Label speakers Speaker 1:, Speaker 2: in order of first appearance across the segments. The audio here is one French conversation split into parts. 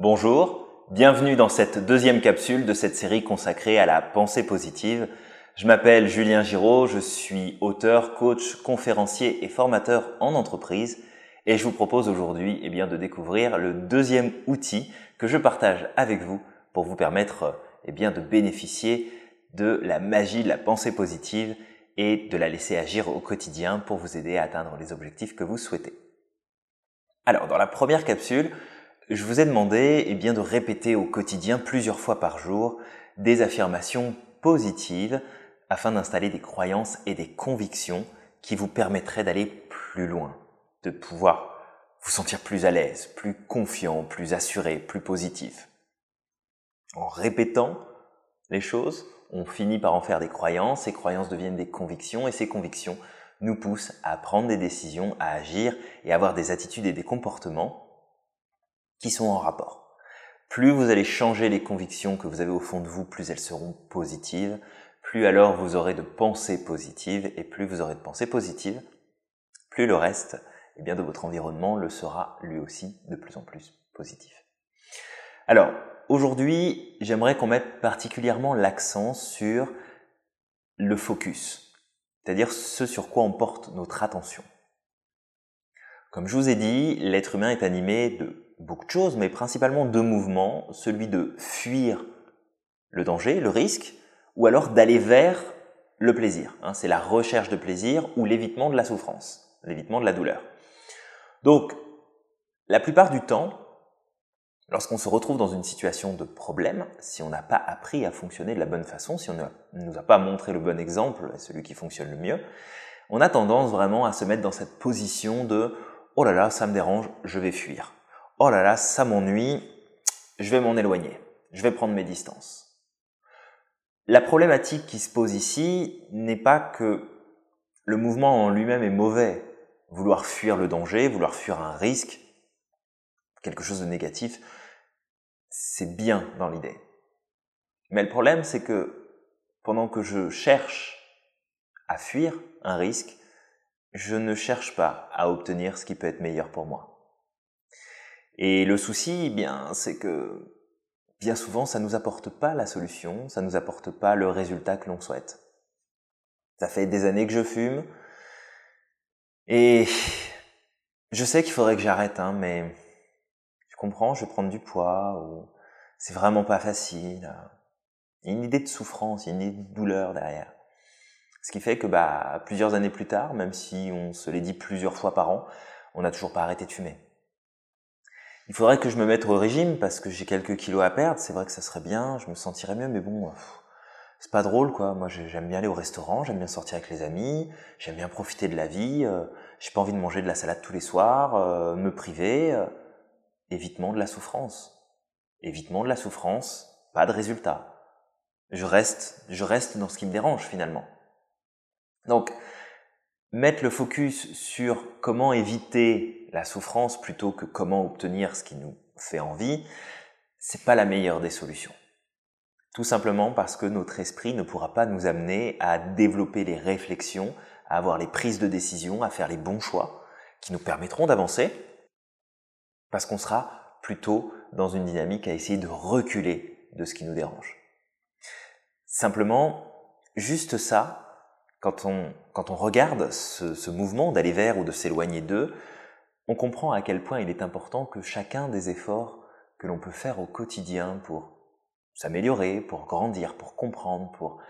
Speaker 1: Bonjour, bienvenue dans cette deuxième capsule de cette série consacrée à la pensée positive. Je m'appelle Julien Giraud, je suis auteur, coach, conférencier et formateur en entreprise et je vous propose aujourd'hui eh bien, de découvrir le deuxième outil que je partage avec vous pour vous permettre eh bien, de bénéficier de la magie de la pensée positive et de la laisser agir au quotidien pour vous aider à atteindre les objectifs que vous souhaitez. Alors, dans la première capsule, je vous ai demandé eh bien, de répéter au quotidien plusieurs fois par jour des affirmations positives afin d'installer des croyances et des convictions qui vous permettraient d'aller plus loin, de pouvoir vous sentir plus à l'aise, plus confiant, plus assuré, plus positif. En répétant les choses, on finit par en faire des croyances, ces croyances deviennent des convictions et ces convictions nous poussent à prendre des décisions, à agir et à avoir des attitudes et des comportements qui sont en rapport. Plus vous allez changer les convictions que vous avez au fond de vous, plus elles seront positives, plus alors vous aurez de pensées positives, et plus vous aurez de pensées positives, plus le reste eh bien, de votre environnement le sera lui aussi de plus en plus positif. Alors, aujourd'hui, j'aimerais qu'on mette particulièrement l'accent sur le focus, c'est-à-dire ce sur quoi on porte notre attention. Comme je vous ai dit, l'être humain est animé de beaucoup de choses, mais principalement deux mouvements, celui de fuir le danger, le risque, ou alors d'aller vers le plaisir. Hein. c'est la recherche de plaisir ou l'évitement de la souffrance, l'évitement de la douleur. Donc, la plupart du temps, lorsqu'on se retrouve dans une situation de problème, si on n'a pas appris à fonctionner de la bonne façon, si on ne nous a pas montré le bon exemple, celui qui fonctionne le mieux, on a tendance vraiment à se mettre dans cette position de oh là là, ça me dérange, je vais fuir oh là là, ça m'ennuie, je vais m'en éloigner, je vais prendre mes distances. La problématique qui se pose ici n'est pas que le mouvement en lui-même est mauvais. Vouloir fuir le danger, vouloir fuir un risque, quelque chose de négatif, c'est bien dans l'idée. Mais le problème, c'est que pendant que je cherche à fuir un risque, je ne cherche pas à obtenir ce qui peut être meilleur pour moi. Et le souci, eh bien, c'est que bien souvent, ça nous apporte pas la solution, ça nous apporte pas le résultat que l'on souhaite. Ça fait des années que je fume, et je sais qu'il faudrait que j'arrête, hein, mais je comprends, je vais prendre du poids, c'est vraiment pas facile. Il y a une idée de souffrance, il y a une idée de douleur derrière. Ce qui fait que bah, plusieurs années plus tard, même si on se l'est dit plusieurs fois par an, on n'a toujours pas arrêté de fumer. Il faudrait que je me mette au régime parce que j'ai quelques kilos à perdre. C'est vrai que ça serait bien, je me sentirais mieux, mais bon, c'est pas drôle quoi. Moi, j'aime bien aller au restaurant, j'aime bien sortir avec les amis, j'aime bien profiter de la vie. Euh, j'ai pas envie de manger de la salade tous les soirs, euh, me priver. Euh, évitement de la souffrance. Évitement de la souffrance, pas de résultat. Je reste, je reste dans ce qui me dérange finalement. Donc, mettre le focus sur comment éviter la souffrance plutôt que comment obtenir ce qui nous fait envie, c'est pas la meilleure des solutions. Tout simplement parce que notre esprit ne pourra pas nous amener à développer les réflexions, à avoir les prises de décision, à faire les bons choix qui nous permettront d'avancer, parce qu'on sera plutôt dans une dynamique à essayer de reculer de ce qui nous dérange. Simplement, juste ça, quand on, quand on regarde ce, ce mouvement d'aller vers ou de s'éloigner d'eux, on comprend à quel point il est important que chacun des efforts que l'on peut faire au quotidien pour s'améliorer, pour grandir, pour comprendre, pour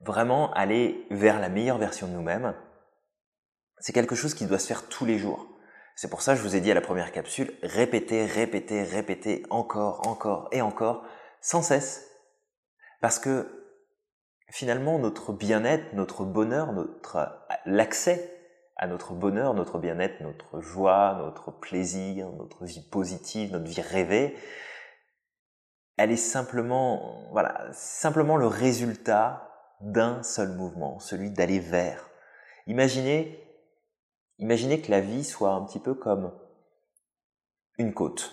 Speaker 1: vraiment aller vers la meilleure version de nous-mêmes, c'est quelque chose qui doit se faire tous les jours. C'est pour ça que je vous ai dit à la première capsule, répétez, répétez, répétez encore, encore et encore, sans cesse. Parce que finalement notre bien-être, notre bonheur, notre l'accès à notre bonheur, notre bien-être, notre joie, notre plaisir, notre vie positive, notre vie rêvée, elle est simplement voilà, simplement le résultat d'un seul mouvement, celui d'aller vers. Imaginez imaginez que la vie soit un petit peu comme une côte.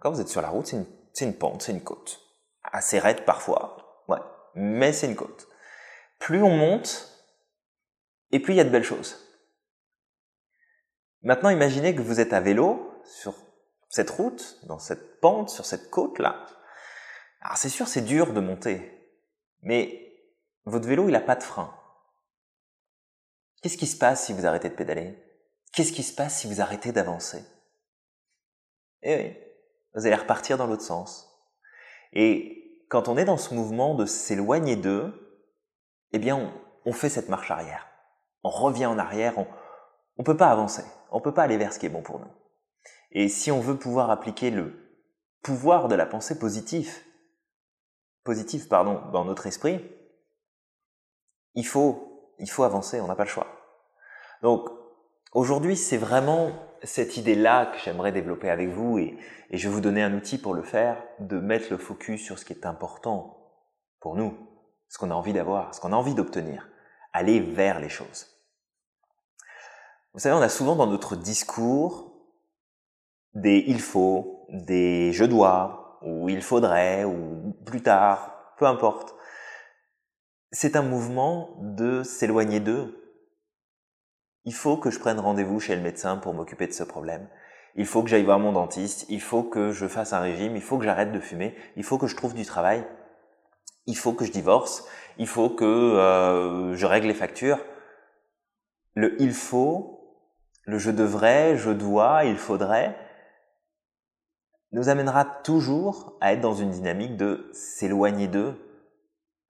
Speaker 1: Quand vous êtes sur la route, c'est une, une pente, c'est une côte. Assez raide parfois, mais c'est une côte. Plus on monte, et plus il y a de belles choses. Maintenant, imaginez que vous êtes à vélo sur cette route, dans cette pente, sur cette côte-là, alors c'est sûr, c'est dur de monter, mais votre vélo, il n'a pas de frein. Qu'est-ce qui se passe si vous arrêtez de pédaler? Qu'est-ce qui se passe si vous arrêtez d'avancer? Eh oui, vous allez repartir dans l'autre sens. Et quand on est dans ce mouvement de s'éloigner d'eux, eh bien, on, fait cette marche arrière. On revient en arrière, on ne peut pas avancer, on ne peut pas aller vers ce qui est bon pour nous. Et si on veut pouvoir appliquer le pouvoir de la pensée positive, positive pardon, dans notre esprit, il faut, il faut avancer, on n'a pas le choix. Donc, aujourd'hui, c'est vraiment cette idée-là que j'aimerais développer avec vous et, je vais vous donner un outil pour le faire, de mettre le focus sur ce qui est important pour nous, ce qu'on a envie d'avoir, ce qu'on a envie d'obtenir, aller vers les choses. Vous savez, on a souvent dans notre discours des il faut, des je dois, ou il faudrait, ou plus tard, peu importe. C'est un mouvement de s'éloigner d'eux. Il faut que je prenne rendez-vous chez le médecin pour m'occuper de ce problème. Il faut que j'aille voir mon dentiste. Il faut que je fasse un régime. Il faut que j'arrête de fumer. Il faut que je trouve du travail. Il faut que je divorce. Il faut que euh, je règle les factures. Le il faut, le je devrais, je dois, il faudrait, nous amènera toujours à être dans une dynamique de s'éloigner d'eux.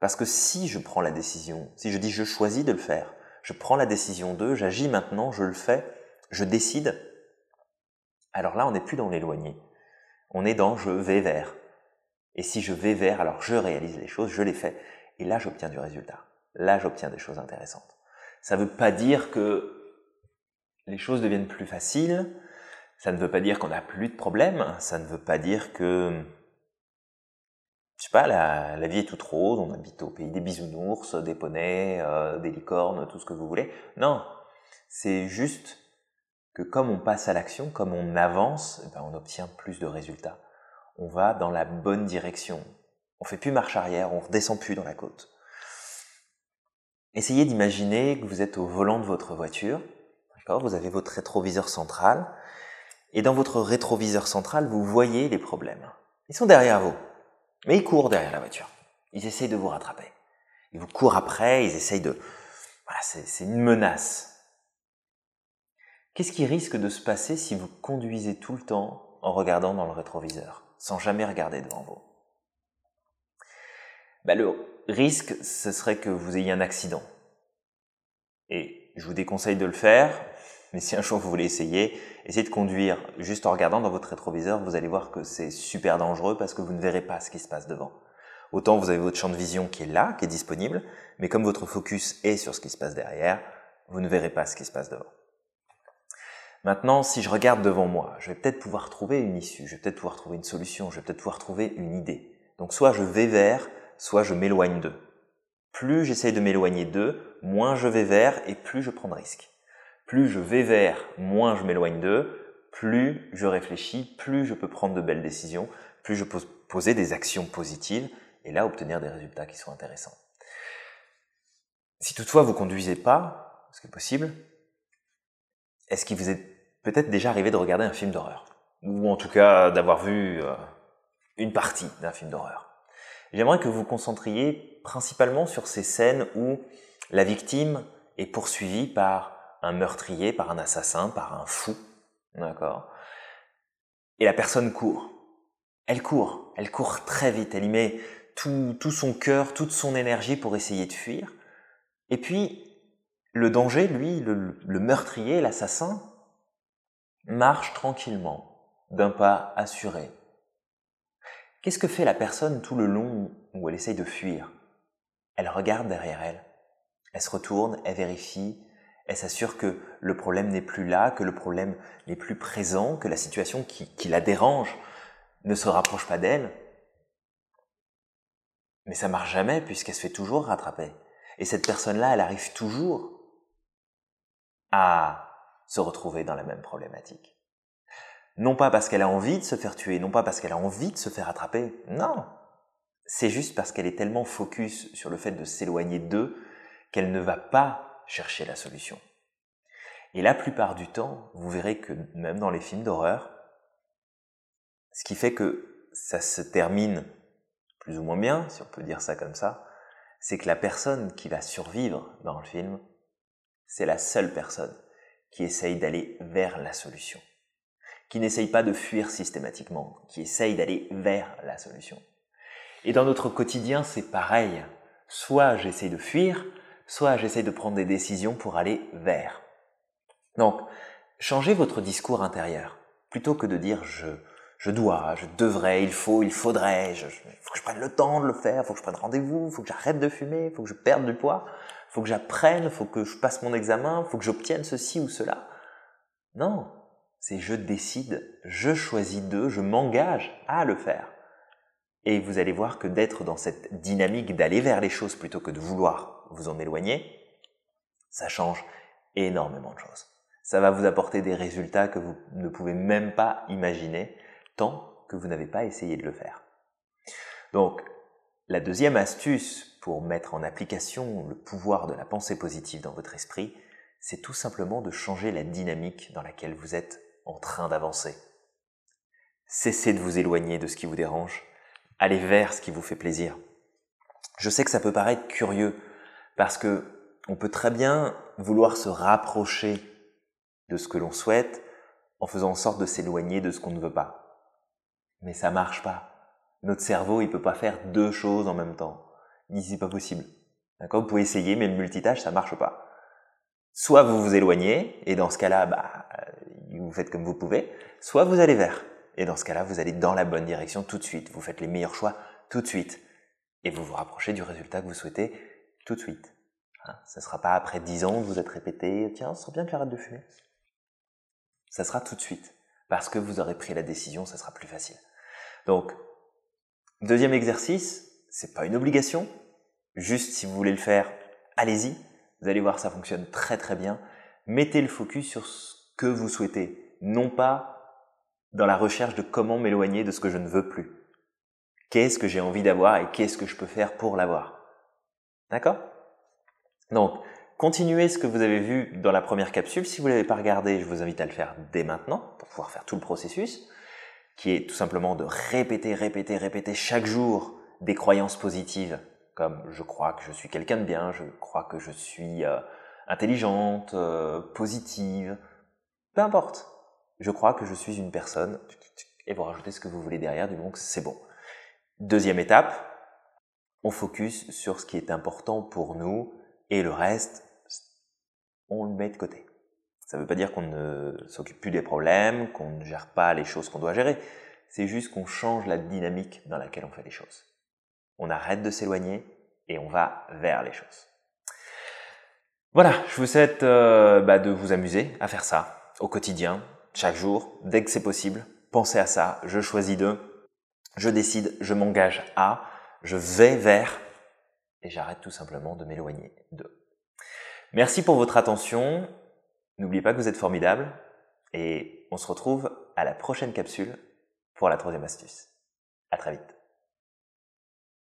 Speaker 1: Parce que si je prends la décision, si je dis je choisis de le faire, je prends la décision d'eux, j'agis maintenant, je le fais, je décide, alors là on n'est plus dans l'éloigné. On est dans je vais vers. Et si je vais vers, alors je réalise les choses, je les fais, et là j'obtiens du résultat. Là j'obtiens des choses intéressantes. Ça ne veut pas dire que les choses deviennent plus faciles, ça ne veut pas dire qu'on n'a plus de problèmes, ça ne veut pas dire que, je sais pas, la, vie est toute rose, on habite au pays des bisounours, des poneys, euh, des licornes, tout ce que vous voulez. Non, c'est juste que comme on passe à l'action, comme on avance, eh ben on obtient plus de résultats. On va dans la bonne direction. On fait plus marche arrière, on redescend plus dans la côte. Essayez d'imaginer que vous êtes au volant de votre voiture, d'accord? Vous avez votre rétroviseur central, et dans votre rétroviseur central, vous voyez les problèmes. Ils sont derrière vous, mais ils courent derrière la voiture. Ils essayent de vous rattraper. Ils vous courent après, ils essayent de... Voilà, c'est une menace. Qu'est-ce qui risque de se passer si vous conduisez tout le temps en regardant dans le rétroviseur, sans jamais regarder devant vous? Ben, Le risque, ce serait que vous ayez un accident. Et je vous déconseille de le faire, mais si un jour vous voulez essayer, essayez de conduire juste en regardant dans votre rétroviseur, vous allez voir que c'est super dangereux parce que vous ne verrez pas ce qui se passe devant. Autant vous avez votre champ de vision qui est là, qui est disponible, mais comme votre focus est sur ce qui se passe derrière, vous ne verrez pas ce qui se passe devant. Maintenant, si je regarde devant moi, je vais peut-être pouvoir trouver une issue, je vais peut-être pouvoir trouver une solution, je vais peut-être pouvoir trouver une idée. Donc soit je vais vers, soit je m'éloigne d'eux. Plus j'essaye de m'éloigner d'eux, moins je vais vers et plus je prends de risques plus je vais vers, moins je m'éloigne d'eux, plus je réfléchis, plus je peux prendre de belles décisions, plus je peux poser des actions positives et là obtenir des résultats qui sont intéressants. Si toutefois vous conduisez pas, ce qui est possible, est-ce qu'il vous est peut-être déjà arrivé de regarder un film d'horreur? Ou en tout cas d'avoir vu euh, une partie d'un film d'horreur J'aimerais que vous vous concentriez principalement sur ces scènes où la victime est poursuivie par un meurtrier, par un assassin, par un fou. D'accord? Et la personne court. Elle court. Elle court très vite. Elle y met tout, tout son cœur, toute son énergie pour essayer de fuir. Et puis, le danger, lui, le, le meurtrier, l'assassin, marche tranquillement, d'un pas assuré. Qu'est-ce que fait la personne tout le long où elle essaye de fuir? Elle regarde derrière elle. Elle se retourne, elle vérifie, elle s'assure que le problème n'est plus là, que le problème n'est plus présent, que la situation qui, la dérange ne se rapproche pas d'elle. Mais ça marche jamais puisqu'elle se fait toujours rattraper. Et cette personne-là, elle arrive toujours à se retrouver dans la même problématique. Non pas parce qu'elle a envie de se faire tuer, non pas parce qu'elle a envie de se faire attraper, non. C'est juste parce qu'elle est tellement focus sur le fait de s'éloigner d'eux qu'elle ne va pas chercher la solution. Et la plupart du temps, vous verrez que même dans les films d'horreur, Ce qui fait que ça se termine plus ou moins bien, si on peut dire ça comme ça, c'est que la personne qui va survivre dans le film, c'est la seule personne qui essaye d'aller vers la solution, qui n'essaye pas de fuir systématiquement, qui essaye d'aller vers la solution. Et dans notre quotidien, c'est pareil. Soit j'essaye de fuir, soit j'essaye de prendre des décisions pour aller vers. Donc, changez votre discours intérieur. Plutôt que de dire je, je dois, je devrais, il faut, il faudrait, il faut que je prenne le temps de le faire, il faut que je prenne rendez-vous, il faut que j'arrête de fumer, il faut que je perde du poids, il faut que j'apprenne, il faut que je passe mon examen, il faut que j'obtienne ceci ou cela. Non, c'est je décide, je choisis de, je m'engage à le faire. Et vous allez voir que d'être dans cette dynamique d'aller vers les choses plutôt que de vouloir vous en éloigner, ça change énormément de choses. Ça va vous apporter des résultats que vous ne pouvez même pas imaginer tant que vous n'avez pas essayé de le faire. Donc, la deuxième astuce pour mettre en application le pouvoir de la pensée positive dans votre esprit, c'est tout simplement de changer la dynamique dans laquelle vous êtes en train d'avancer. Cessez de vous éloigner de ce qui vous dérange Allez vers ce qui vous fait plaisir. Je sais que ça peut paraître curieux parce que on peut très bien vouloir se rapprocher de ce que l'on souhaite en faisant en sorte de s'éloigner de ce qu'on ne veut pas. Mais ça marche pas. Notre cerveau, il peut pas faire deux choses en même temps. C'est pas possible. D'accord? Vous pouvez essayer, mais le multitâche, ça marche pas. Soit vous vous éloignez, et dans ce cas-là, bah, vous faites comme vous pouvez, soit vous allez vers. Et dans ce cas-là, vous allez dans la bonne direction tout de suite. Vous faites les meilleurs choix tout de suite. Et vous vous rapprochez du résultat que vous souhaitez tout de suite. Hein ça ne sera pas après 10 ans que vous êtes répété, tiens, ce serait bien que j'arrête de fumer. Ça sera tout de suite. Parce que vous aurez pris la décision, ça sera plus facile. Donc, deuxième exercice, c'est pas une obligation. Juste si vous voulez le faire, allez-y. Vous allez voir, ça fonctionne très très bien. Mettez le focus sur ce que vous souhaitez. Non pas dans la recherche de comment m'éloigner de ce que je ne veux plus. Qu'est-ce que j'ai envie d'avoir et qu'est-ce que je peux faire pour l'avoir? D'accord? Donc, continuez ce que vous avez vu dans la première capsule. Si vous ne l'avez pas regardé, je vous invite à le faire dès maintenant pour pouvoir faire tout le processus, qui est tout simplement de répéter, répéter, répéter chaque jour des croyances positives, comme je crois que je suis quelqu'un de bien, je crois que je suis euh, intelligente, euh, positive, peu importe je crois que je suis une personne, et vous rajoutez ce que vous voulez derrière, du moment que c'est bon. Deuxième étape, on focus sur ce qui est important pour nous, et le reste, on le met de côté. Ça ne veut pas dire qu'on ne s'occupe plus des problèmes, qu'on ne gère pas les choses qu'on doit gérer. C'est juste qu'on change la dynamique dans laquelle on fait les choses. On arrête de s'éloigner et on va vers les choses. Voilà, je vous souhaite euh, bah, de vous amuser à faire ça au quotidien, chaque jour, dès que c'est possible, pensez à ça, je choisis de, je décide, je m'engage à, je vais vers, et j'arrête tout simplement de m'éloigner de. Merci pour votre attention, n'oubliez pas que vous êtes formidable, et on se retrouve à la prochaine capsule pour la troisième astuce. À très vite.